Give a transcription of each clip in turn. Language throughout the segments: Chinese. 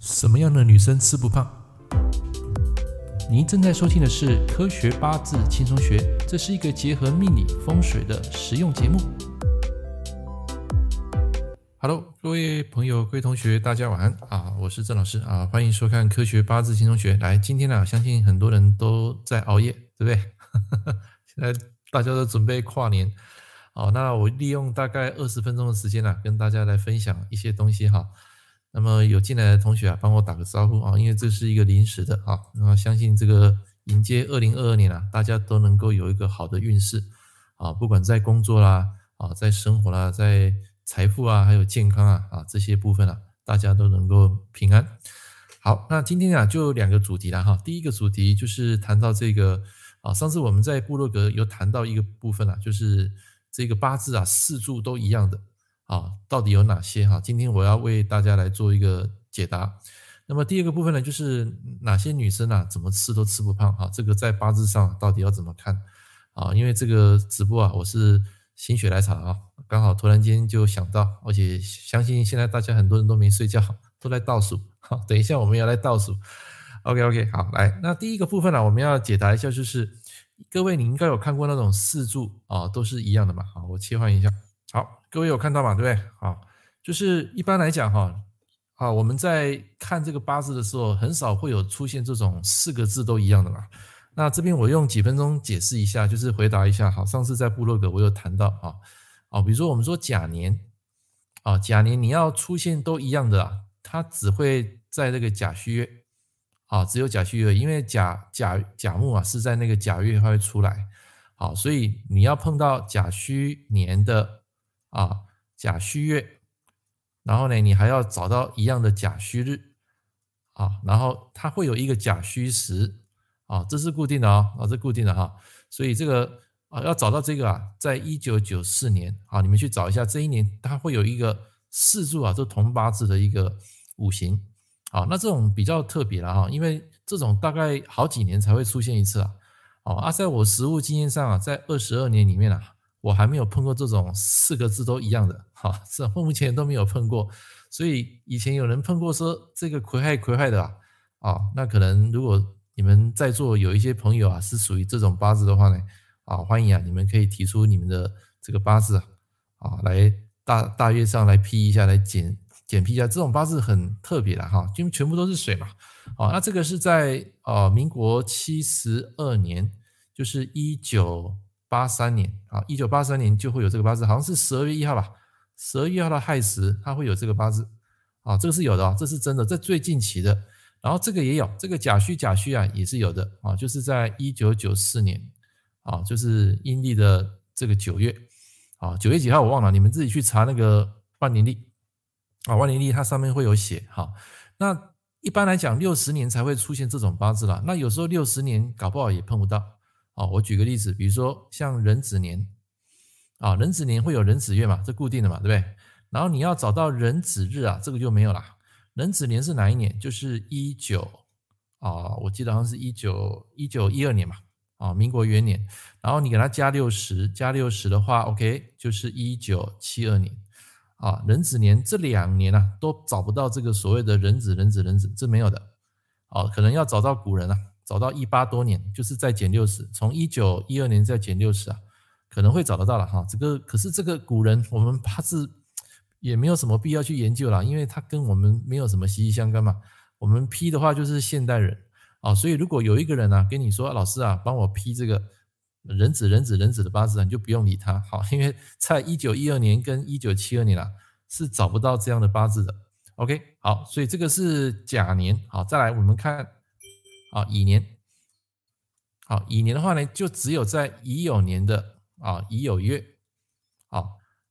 什么样的女生吃不胖？您正在收听的是《科学八字轻松学》，这是一个结合命理风水的实用节目。Hello，各位朋友、各位同学，大家晚安啊！我是郑老师啊，欢迎收看《科学八字轻松学》。来，今天呢，相信很多人都在熬夜，对不对？现在大家都准备跨年，好，那我利用大概二十分钟的时间呢，跟大家来分享一些东西哈。那么有进来的同学啊，帮我打个招呼啊，因为这是一个临时的啊。那相信这个迎接二零二二年啊，大家都能够有一个好的运势啊，不管在工作啦啊，在生活啦，在财富啊，还有健康啊啊这些部分啊，大家都能够平安。好，那今天啊就两个主题了哈。第一个主题就是谈到这个啊，上次我们在部落格有谈到一个部分啊，就是这个八字啊四柱都一样的。啊，到底有哪些哈？今天我要为大家来做一个解答。那么第二个部分呢，就是哪些女生啊，怎么吃都吃不胖啊？这个在八字上到底要怎么看啊？因为这个直播啊，我是心血来潮啊，刚好突然间就想到，而且相信现在大家很多人都没睡觉，都在倒数。好，等一下我们要来倒数。OK OK，好，来，那第一个部分呢，我们要解答一下，就是各位你应该有看过那种四柱啊，都是一样的嘛。好，我切换一下。好，各位有看到吗？对不对？好，就是一般来讲哈，啊，我们在看这个八字的时候，很少会有出现这种四个字都一样的嘛。那这边我用几分钟解释一下，就是回答一下。好，上次在部落格我有谈到啊，啊，比如说我们说甲年，啊，甲年你要出现都一样的啊，它只会在那个甲戌月，啊，只有甲戌月，因为甲甲甲木啊是在那个甲月它会出来，好，所以你要碰到甲戌年的。啊，甲戌月，然后呢，你还要找到一样的甲戌日，啊，然后它会有一个甲戌时，啊，这是固定的啊，啊，这固定的哈，所以这个啊，要找到这个啊，在一九九四年，啊，你们去找一下这一年，它会有一个四柱啊，这同八字的一个五行，啊，那这种比较特别了哈，因为这种大概好几年才会出现一次啊，哦啊，在我实务经验上啊，在二十二年里面啊。我还没有碰过这种四个字都一样的，哈，是目前都没有碰过，所以以前有人碰过说这个癸亥癸亥的啊，啊，那可能如果你们在座有一些朋友啊是属于这种八字的话呢，啊，欢迎啊，你们可以提出你们的这个八字啊，啊，来大大约上来批一下，来检检批一下，这种八字很特别的哈，因为全部都是水嘛，啊，那这个是在啊民国七十二年，就是一九。八三年啊，一九八三年就会有这个八字，好像是十二月一号吧，十二月一号的亥时，它会有这个八字啊，这个是有的啊，这是真的，这最近期的。然后这个也有，这个甲戌甲戌啊也是有的啊，就是在一九九四年啊，就是阴历的这个九月啊，九月几号我忘了，你们自己去查那个万年历啊，万年历它上面会有写哈。那一般来讲，六十年才会出现这种八字啦，那有时候六十年搞不好也碰不到。啊，我举个例子，比如说像壬子年，啊，壬子年会有壬子月嘛，这固定的嘛，对不对？然后你要找到壬子日啊，这个就没有了。壬子年是哪一年？就是一九啊，我记得好像是一九一九一二年嘛，啊，民国元年。然后你给它加六十，加六十的话，OK，就是一九七二年。啊，壬子年这两年啊，都找不到这个所谓的壬子、壬子、壬子，这没有的。啊，可能要找到古人啊。找到一八多年，就是再减六十，从一九一二年再减六十啊，可能会找得到了哈。这个可是这个古人，我们八字也没有什么必要去研究了，因为他跟我们没有什么息息相关嘛。我们批的话就是现代人啊，所以如果有一个人啊跟你说，老师啊，帮我批这个壬子壬子壬子的八字啊，你就不用理他，好，因为在一九一二年跟一九七二年啊是找不到这样的八字的。OK，好，所以这个是甲年，好，再来我们看。啊，乙年，好，乙年的话呢，就只有在乙酉年的啊乙酉月，啊，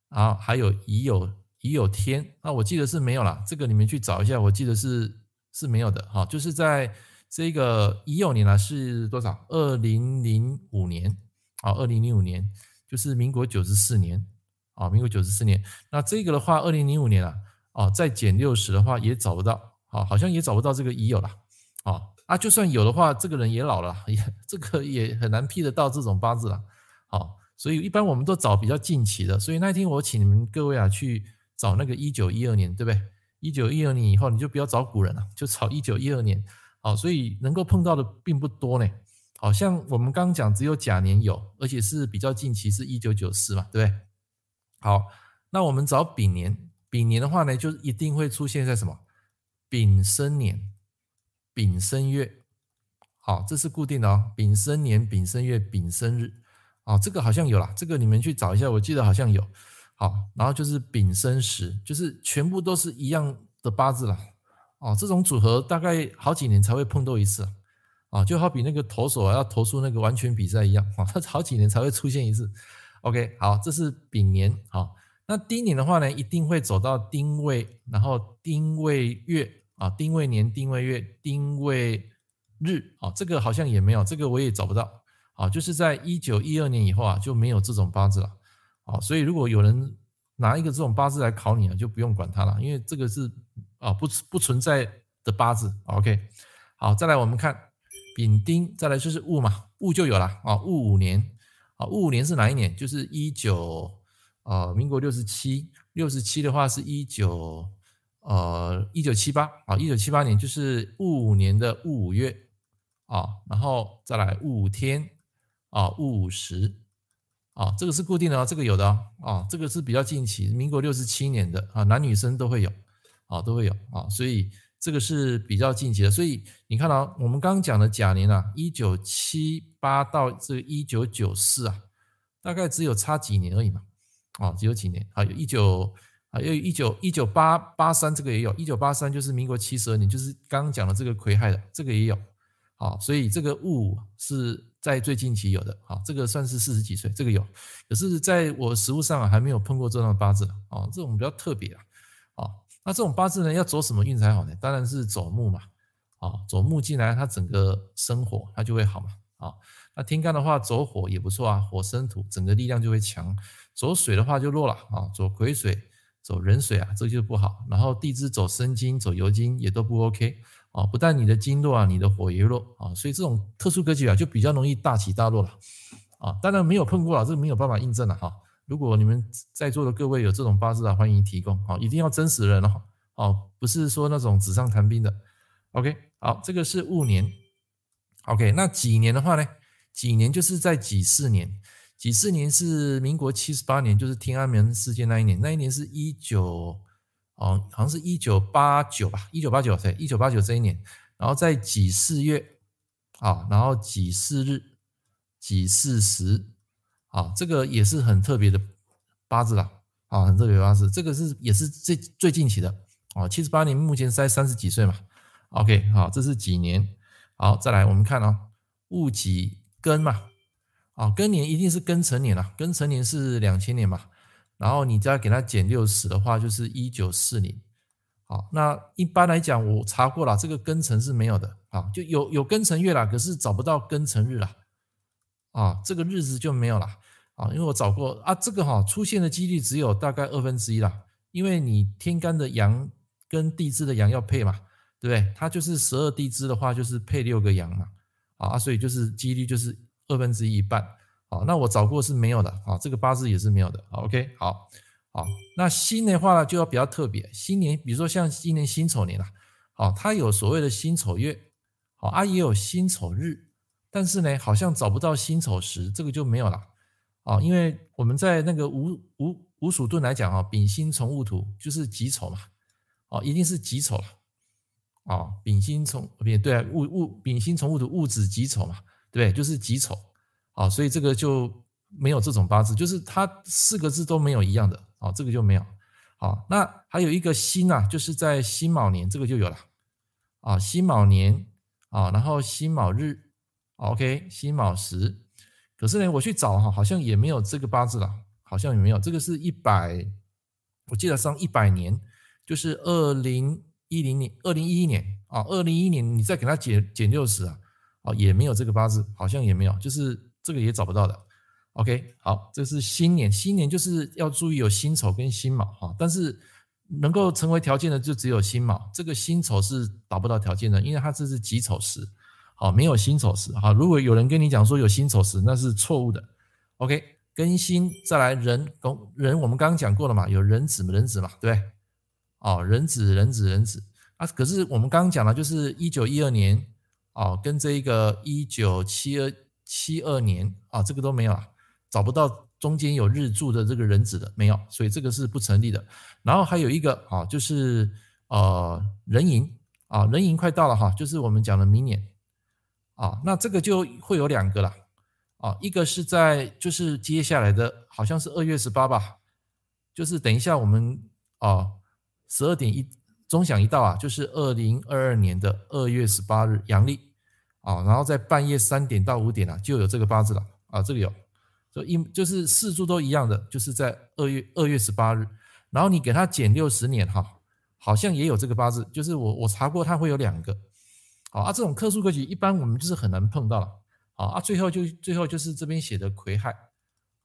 然后还有乙酉乙酉天，那我记得是没有啦，这个你们去找一下，我记得是是没有的，哈，就是在这个乙酉年呢是多少？二零零五年，啊，二零零五年就是民国九十四年，啊，民国九十四年，那这个的话，二零零五年啊，啊，再减六十的话也找不到，啊，好像也找不到这个乙酉了，啊。啊，就算有的话，这个人也老了，也这个也很难批得到这种八字了。好，所以一般我们都找比较近期的。所以那天我请你们各位啊去找那个一九一二年，对不对？一九一二年以后，你就不要找古人了，就找一九一二年。好，所以能够碰到的并不多呢。好像我们刚刚讲，只有甲年有，而且是比较近期，是一九九四嘛，对不对？好，那我们找丙年，丙年的话呢，就一定会出现在什么？丙申年、丙申月。好，这是固定的哦。丙申年、丙申月、丙申日。啊，这个好像有啦，这个你们去找一下，我记得好像有。好，然后就是丙申时，就是全部都是一样的八字了。哦，这种组合大概好几年才会碰到一次。啊，就好比那个投手要投出那个完全比赛一样，啊，他好几年才会出现一次。OK，好，这是丙年。好，那丁年的话呢，一定会走到丁未，然后丁未月啊，丁未年、丁未月、丁未日。啊，这个好像也没有，这个我也找不到。啊，就是在一九一二年以后啊，就没有这种八字了。啊，所以如果有人拿一个这种八字来考你啊，就不用管它了，因为这个是啊不不存在的八字。OK，好，再来我们看丙丁，再来就是戊嘛，戊就有了啊，戊午年啊，戊午年是哪一年？就是一九啊民国六十七，六十七的话是一九呃一九七八啊，一九七八年就是戊午年的戊午月啊，然后再来戊午天。啊，戊午时，啊，这个是固定的啊，这个有的啊，这个是比较近期，民国六十七年的啊，男女生都会有，啊，都会有啊，所以这个是比较近期的，所以你看到我们刚刚讲的甲年啊，一九七八到这一九九四啊，大概只有差几年而已嘛，啊，只有几年，啊有一九，因为一九一九八八三这个也有，一九八三就是民国七十二年，就是刚刚讲的这个癸亥的这个也有，啊，所以这个戊是。在最近期有的，好，这个算是四十几岁，这个有，可是在我实物上啊，还没有碰过这样的八字啊，这种比较特别啊，啊，那这种八字呢，要走什么运才好呢？当然是走木嘛，啊，走木进来，它整个生火，它就会好嘛，啊，那天干的话走火也不错啊，火生土，整个力量就会强，走水的话就弱了啊，走癸水、走壬水啊，这就不好，然后地支走申金、走酉金也都不 OK。啊，不但你的金弱啊，你的火也弱啊，所以这种特殊格局啊，就比较容易大起大落了啊。当然没有碰过啊，这个没有办法印证了哈。如果你们在座的各位有这种八字啊，欢迎提供啊，一定要真实人哦，哦，不是说那种纸上谈兵的。OK，好，这个是戊年。OK，那己年的话呢？己年就是在己巳年，几四年是民国七十八年，就是天安门事件那一年，那一年是一九。哦，好像是一九八九吧，一九八九对，一九八九这一年，然后在几四月，啊，然后几四日，几四时，啊，这个也是很特别的八字啦，啊，很特别的八字，这个是也是最最近期的，啊，七十八年目前在三十几岁嘛，OK，好，这是几年，好，再来我们看啊，戊己庚嘛，啊，庚年一定是庚辰年了，庚辰年是两千年嘛。然后你再给它减六十的话，就是一九四零。好，那一般来讲，我查过了，这个庚辰是没有的啊，就有有庚辰月了，可是找不到庚辰日了啊，这个日子就没有了啊，因为我找过啊，这个哈出现的几率只有大概二分之一啦，因为你天干的阳跟地支的阳要配嘛，对不对？它就是十二地支的话，就是配六个阳嘛，啊，所以就是几率就是二分之一半。好，那我找过是没有的啊，这个八字也是没有的。，OK，好，好，那辛的话呢，就要比较特别。新年，比如说像今年辛丑年啊，好，它有所谓的辛丑月，好啊，也有辛丑日，但是呢，好像找不到辛丑时，这个就没有了啊，因为我们在那个五五五属遁来讲啊，丙辛从戊土就是己丑嘛，哦，一定是己丑了，啊，丙辛从不对啊，戊戊丙辛从戊土，戊子己丑嘛，对？就是己丑。啊，所以这个就没有这种八字，就是它四个字都没有一样的啊，这个就没有。好，那还有一个辛啊，就是在辛卯年，这个就有了啊，辛卯年啊，然后辛卯日，OK，辛卯时。可是呢，我去找哈，好像也没有这个八字了，好像也没有。这个是一百，我记得上一百年，就是二零一零年、二零一一年啊，二零一一年你再给它减减六十啊，哦，也没有这个八字，好像也没有，就是。这个也找不到的，OK，好，这是新年，新年就是要注意有辛丑跟辛卯哈，但是能够成为条件的就只有辛卯，这个辛丑是达不到条件的，因为它这是己丑时，好，没有辛丑时哈。如果有人跟你讲说有辛丑时，那是错误的，OK，庚辛再来人，工人我们刚刚讲过了嘛，有壬子壬子嘛，对不对？哦，壬子壬子壬子啊，可是我们刚刚讲了，就是一九一二年哦，跟这一个一九七二七二年啊，这个都没有啊，找不到中间有日柱的这个人子的没有，所以这个是不成立的。然后还有一个啊，就是呃壬寅啊，壬寅快到了哈，就是我们讲的明年啊，那这个就会有两个了。啊，一个是在就是接下来的，好像是二月十八吧，就是等一下我们啊十二点一钟响一到啊，就是二零二二年的二月十八日阳历啊，然后在半夜三点到五点啊就有这个八字了啊，这个有，就一就是四柱都一样的，就是在二月二月十八日，然后你给他减六十年哈，好像也有这个八字，就是我我查过，它会有两个，好啊，这种特殊格局一般我们就是很难碰到了。啊，最后就最后就是这边写的癸亥，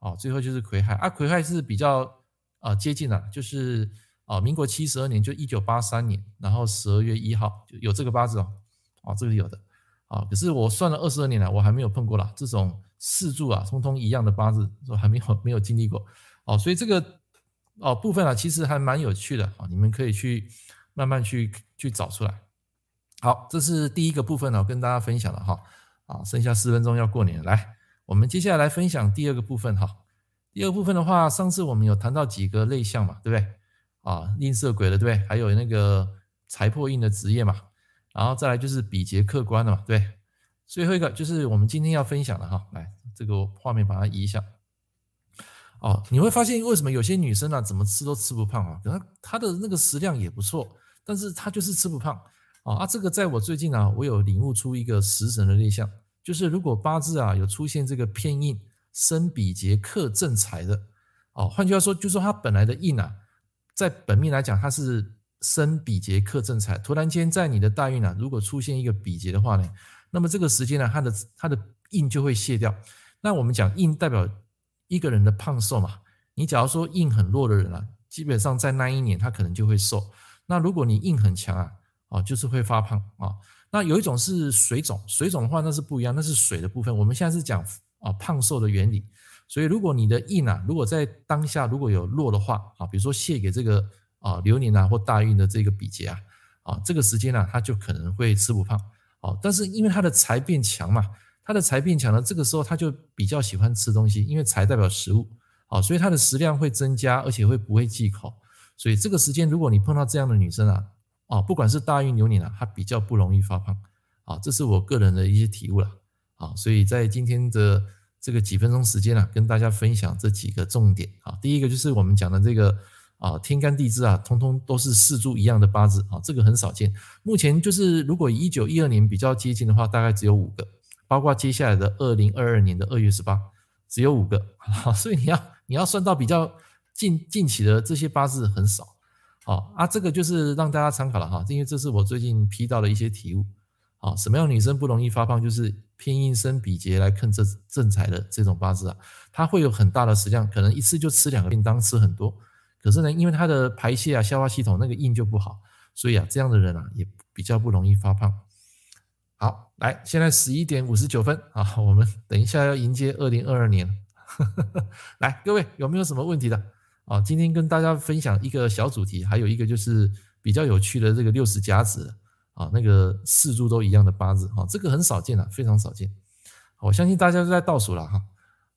啊，最后就是癸亥。啊，癸亥是比较啊接近了，就是啊民国七十二年，就一九八三年，然后十二月一号就有这个八字哦，啊，这个有的，啊，可是我算了二十二年了，我还没有碰过啦，这种四柱啊，通通一样的八字，说还没有 没有经历过，哦，所以这个哦部分啊，其实还蛮有趣的啊，你们可以去慢慢去去找出来。好，这是第一个部分呢，跟大家分享了哈。啊，剩下四分钟要过年，来，我们接下来分享第二个部分哈。第二部分的话，上次我们有谈到几个类象嘛，对不对？啊，吝啬鬼的，对不对？还有那个财破印的职业嘛，然后再来就是比劫客观的嘛，对。最后一个就是我们今天要分享的哈，来，这个画面把它移一下。哦，你会发现为什么有些女生啊，怎么吃都吃不胖啊？可能她的那个食量也不错，但是她就是吃不胖。啊，这个在我最近啊，我有领悟出一个食神的类象。就是如果八字啊有出现这个偏硬生比劫克正财的，哦，换句话说，就是说他本来的印啊，在本命来讲，它是生比劫克正财。突然间在你的大运啊，如果出现一个比劫的话呢，那么这个时间呢，它的它的印就会卸掉。那我们讲印代表一个人的胖瘦嘛。你假如说印很弱的人啊，基本上在那一年他可能就会瘦。那如果你印很强啊，哦，就是会发胖啊。那有一种是水肿，水肿的话那是不一样，那是水的部分。我们现在是讲啊胖瘦的原理。所以如果你的印啊，如果在当下如果有弱的话啊，比如说泄给这个啊流年啊或大运的这个比劫啊，啊这个时间呢、啊，他就可能会吃不胖。哦，但是因为他的财变强嘛，他的财变强了，这个时候他就比较喜欢吃东西，因为财代表食物，啊，所以他的食量会增加，而且会不会忌口。所以这个时间如果你碰到这样的女生啊。啊，不管是大运流年啊，她比较不容易发胖，啊，这是我个人的一些体悟了，啊，所以在今天的这个几分钟时间啊，跟大家分享这几个重点啊，第一个就是我们讲的这个啊，天干地支啊，通通都是四柱一样的八字啊，这个很少见。目前就是如果一九一二年比较接近的话，大概只有五个，包括接下来的二零二二年的二月十八，只有五个，啊，所以你要你要算到比较近近期的这些八字很少。好啊，这个就是让大家参考了哈，因为这是我最近批到的一些题目。好，什么样女生不容易发胖？就是偏印生比劫来克正正财的这种八字啊，它会有很大的食量，可能一次就吃两个便当，吃很多。可是呢，因为它的排泄啊、消化系统那个硬就不好，所以啊，这样的人啊也比较不容易发胖。好，来，现在十一点五十九分啊，我们等一下要迎接二零二二年。来，各位有没有什么问题的？啊，今天跟大家分享一个小主题，还有一个就是比较有趣的这个六十甲子啊，那个四柱都一样的八字啊，这个很少见了，非常少见。我相信大家都在倒数了哈，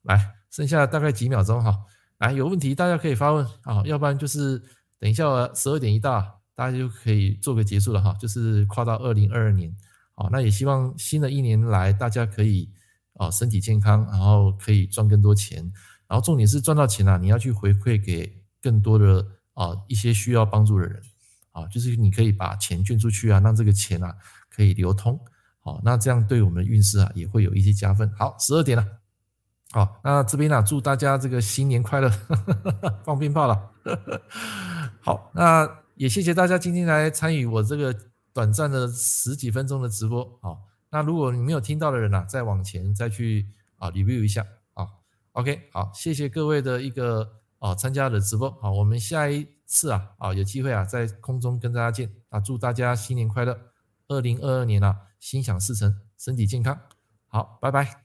来，剩下大概几秒钟哈，来，有问题大家可以发问啊，要不然就是等一下十二点一到，大家就可以做个结束了哈，就是跨到二零二二年啊，那也希望新的一年来大家可以啊身体健康，然后可以赚更多钱。然后重点是赚到钱啊，你要去回馈给更多的啊一些需要帮助的人啊，就是你可以把钱捐出去啊，让这个钱啊可以流通，好，那这样对我们的运势啊也会有一些加分。好，十二点了，好，那这边呢祝大家这个新年快乐，放鞭炮了。好，那也谢谢大家今天来参与我这个短暂的十几分钟的直播。好，那如果你没有听到的人啊，再往前再去啊 review 一下啊。OK，好，谢谢各位的一个啊参加的直播，好，我们下一次啊啊有机会啊在空中跟大家见啊，祝大家新年快乐，二零二二年啊心想事成，身体健康，好，拜拜。